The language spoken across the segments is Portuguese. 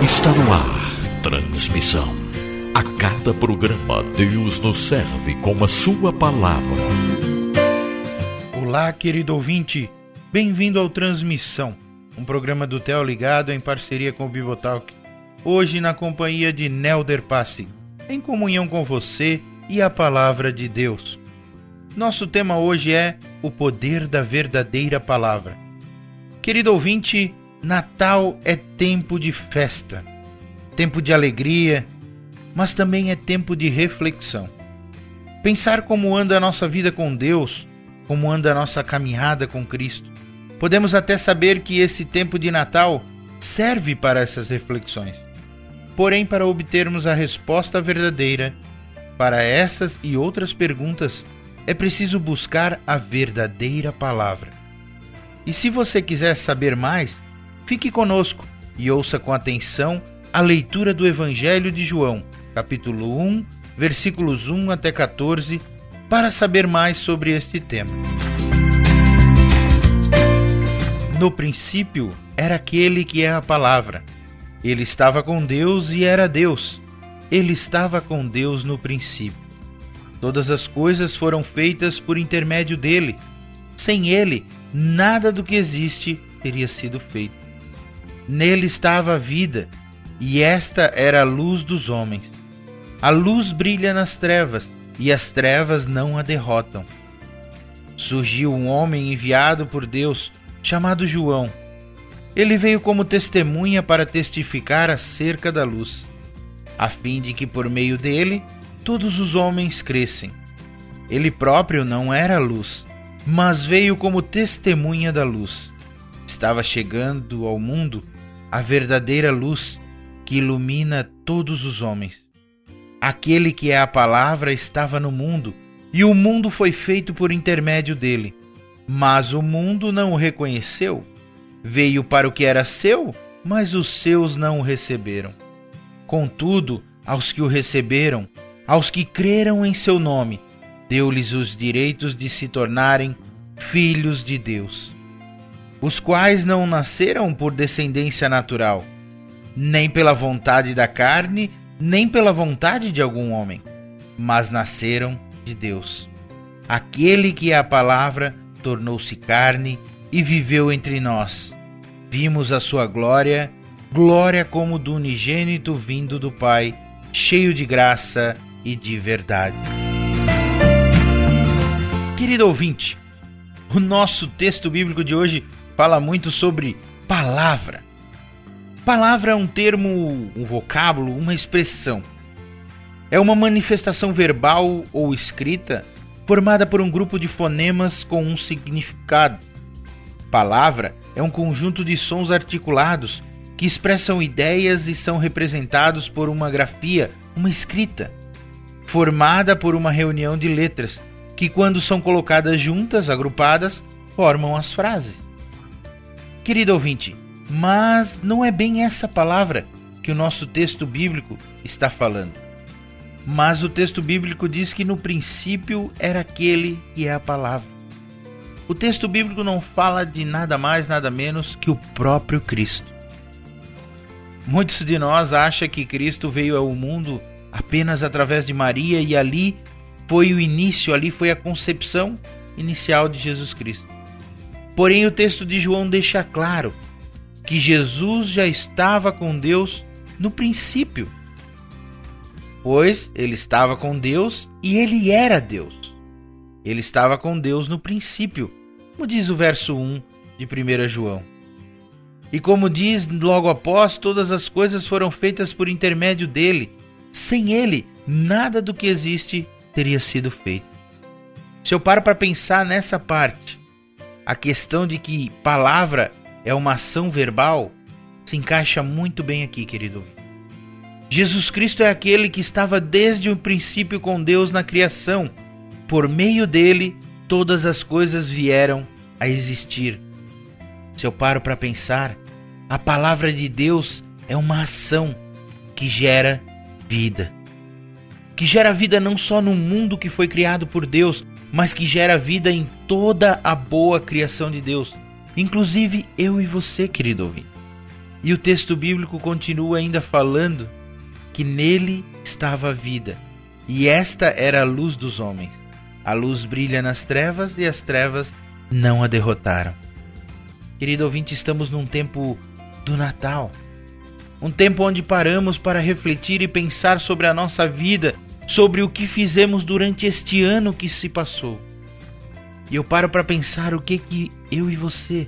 Está no ar. Transmissão. A cada programa, Deus nos serve com a sua palavra. Olá, querido ouvinte. Bem-vindo ao Transmissão, um programa do Theo Ligado em parceria com o Bibotalk. Hoje na companhia de Nelder Passi, em comunhão com você e a palavra de Deus. Nosso tema hoje é o poder da verdadeira palavra. Querido ouvinte, Natal é tempo de festa, tempo de alegria, mas também é tempo de reflexão. Pensar como anda a nossa vida com Deus, como anda a nossa caminhada com Cristo. Podemos até saber que esse tempo de Natal serve para essas reflexões. Porém, para obtermos a resposta verdadeira para essas e outras perguntas, é preciso buscar a verdadeira palavra. E se você quiser saber mais, fique conosco e ouça com atenção a leitura do Evangelho de João, capítulo 1, versículos 1 até 14, para saber mais sobre este tema. No princípio era aquele que é a palavra. Ele estava com Deus e era Deus. Ele estava com Deus no princípio. Todas as coisas foram feitas por intermédio dele. Sem ele, nada do que existe teria sido feito. Nele estava a vida, e esta era a luz dos homens. A luz brilha nas trevas, e as trevas não a derrotam. Surgiu um homem enviado por Deus, chamado João. Ele veio como testemunha para testificar acerca da luz, a fim de que por meio dele todos os homens crescem. Ele próprio não era luz, mas veio como testemunha da luz. Estava chegando ao mundo a verdadeira luz que ilumina todos os homens. Aquele que é a palavra estava no mundo, e o mundo foi feito por intermédio dele. Mas o mundo não o reconheceu. Veio para o que era seu, mas os seus não o receberam. Contudo, aos que o receberam, aos que creram em seu nome, deu-lhes os direitos de se tornarem filhos de Deus, os quais não nasceram por descendência natural, nem pela vontade da carne, nem pela vontade de algum homem, mas nasceram de Deus. Aquele que é a palavra tornou-se carne e viveu entre nós. Vimos a sua glória, glória como do unigênito vindo do Pai, cheio de graça e de verdade. Querido ouvinte, o nosso texto bíblico de hoje fala muito sobre palavra. Palavra é um termo, um vocábulo, uma expressão. É uma manifestação verbal ou escrita formada por um grupo de fonemas com um significado. Palavra é um conjunto de sons articulados que expressam ideias e são representados por uma grafia, uma escrita, formada por uma reunião de letras que, quando são colocadas juntas, agrupadas, formam as frases. Querido ouvinte, mas não é bem essa palavra que o nosso texto bíblico está falando. Mas o texto bíblico diz que no princípio era aquele que é a palavra. O texto bíblico não fala de nada mais, nada menos que o próprio Cristo. Muitos de nós acham que Cristo veio ao mundo apenas através de Maria e ali foi o início, ali foi a concepção inicial de Jesus Cristo. Porém, o texto de João deixa claro que Jesus já estava com Deus no princípio, pois ele estava com Deus e ele era Deus. Ele estava com Deus no princípio, como diz o verso 1 de 1 João. E como diz logo após, todas as coisas foram feitas por intermédio dele. Sem ele, nada do que existe teria sido feito. Se eu paro para pensar nessa parte, a questão de que palavra é uma ação verbal se encaixa muito bem aqui, querido. Jesus Cristo é aquele que estava desde o princípio com Deus na criação. Por meio dele, todas as coisas vieram a existir. Se eu paro para pensar, a palavra de Deus é uma ação que gera vida que gera vida não só no mundo que foi criado por Deus, mas que gera vida em toda a boa criação de Deus, inclusive eu e você, querido ouvinte. E o texto bíblico continua ainda falando que nele estava a vida, e esta era a luz dos homens. A luz brilha nas trevas e as trevas não a derrotaram. Querido ouvinte, estamos num tempo do Natal. Um tempo onde paramos para refletir e pensar sobre a nossa vida, sobre o que fizemos durante este ano que se passou. E eu paro para pensar o que que eu e você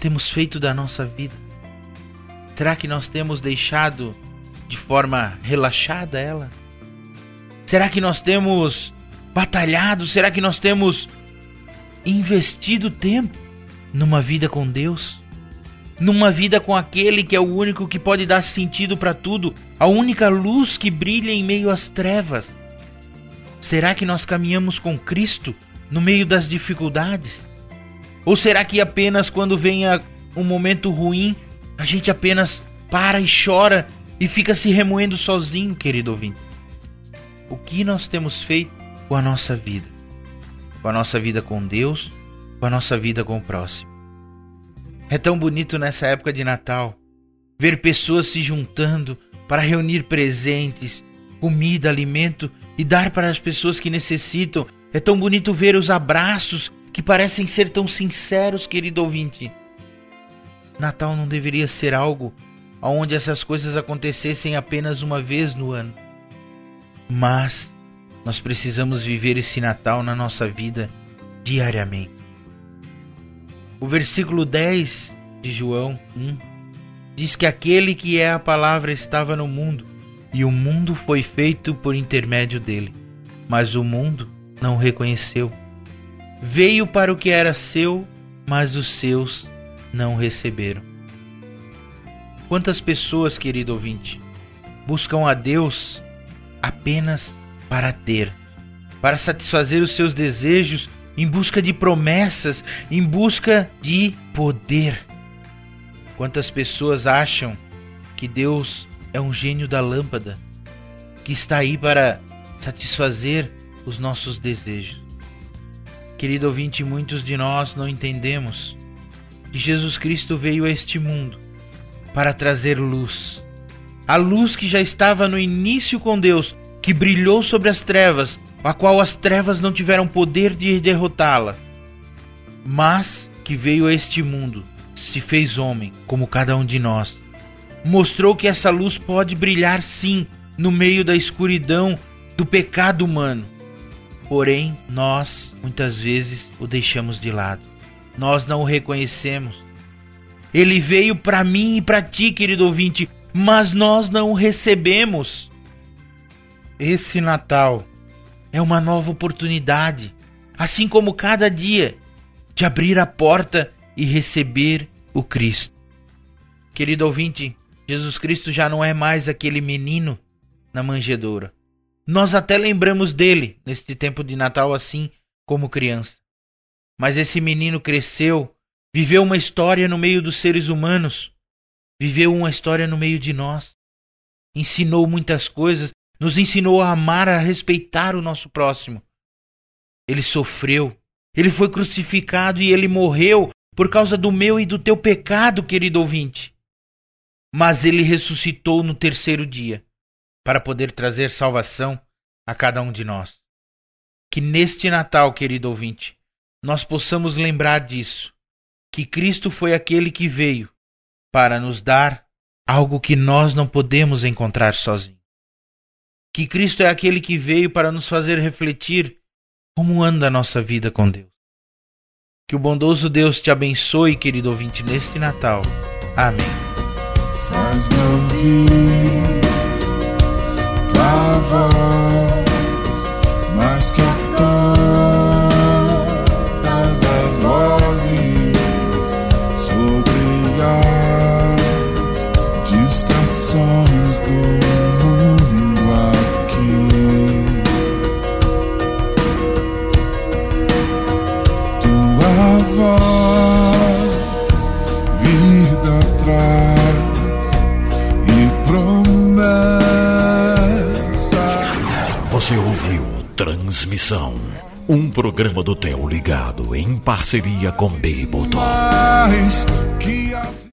temos feito da nossa vida. Será que nós temos deixado de forma relaxada ela? Será que nós temos batalhado? Será que nós temos investido tempo numa vida com Deus? Numa vida com aquele que é o único que pode dar sentido para tudo, a única luz que brilha em meio às trevas? Será que nós caminhamos com Cristo no meio das dificuldades? Ou será que apenas quando venha um momento ruim, a gente apenas para e chora e fica se remoendo sozinho, querido ouvinte? O que nós temos feito com a nossa vida? Com a nossa vida com Deus, com a nossa vida com o próximo. É tão bonito nessa época de Natal ver pessoas se juntando para reunir presentes, comida, alimento e dar para as pessoas que necessitam. É tão bonito ver os abraços que parecem ser tão sinceros, querido ouvinte. Natal não deveria ser algo onde essas coisas acontecessem apenas uma vez no ano. Mas nós precisamos viver esse Natal na nossa vida diariamente. O versículo 10 de João 1 diz que aquele que é a palavra estava no mundo, e o mundo foi feito por intermédio dele, mas o mundo não o reconheceu. Veio para o que era seu, mas os seus não receberam. Quantas pessoas, querido ouvinte, buscam a Deus apenas para ter, para satisfazer os seus desejos, em busca de promessas, em busca de poder. Quantas pessoas acham que Deus é um gênio da lâmpada, que está aí para satisfazer os nossos desejos. Querido ouvinte, muitos de nós não entendemos que Jesus Cristo veio a este mundo para trazer luz. A luz que já estava no início com Deus, que brilhou sobre as trevas, a qual as trevas não tiveram poder de derrotá-la, mas que veio a este mundo, se fez homem, como cada um de nós. Mostrou que essa luz pode brilhar sim no meio da escuridão do pecado humano Porém, nós muitas vezes o deixamos de lado. Nós não o reconhecemos. Ele veio para mim e para ti, querido ouvinte, mas nós não o recebemos. Esse Natal é uma nova oportunidade, assim como cada dia, de abrir a porta e receber o Cristo. Querido ouvinte, Jesus Cristo já não é mais aquele menino na manjedoura. Nós até lembramos dele neste tempo de Natal assim como criança. Mas esse menino cresceu, viveu uma história no meio dos seres humanos, viveu uma história no meio de nós, ensinou muitas coisas, nos ensinou a amar, a respeitar o nosso próximo. Ele sofreu, ele foi crucificado e ele morreu por causa do meu e do teu pecado, querido ouvinte. Mas ele ressuscitou no terceiro dia para poder trazer salvação a cada um de nós. Que neste Natal, querido ouvinte, nós possamos lembrar disso, que Cristo foi aquele que veio para nos dar algo que nós não podemos encontrar sozinhos. Que Cristo é aquele que veio para nos fazer refletir como anda a nossa vida com Deus. Que o bondoso Deus te abençoe, querido ouvinte, neste Natal. Amém. Faz-me que todas Voz, vida traz e promete. Você ouviu Transmissão, um programa do Theo Ligado em parceria com Beboton.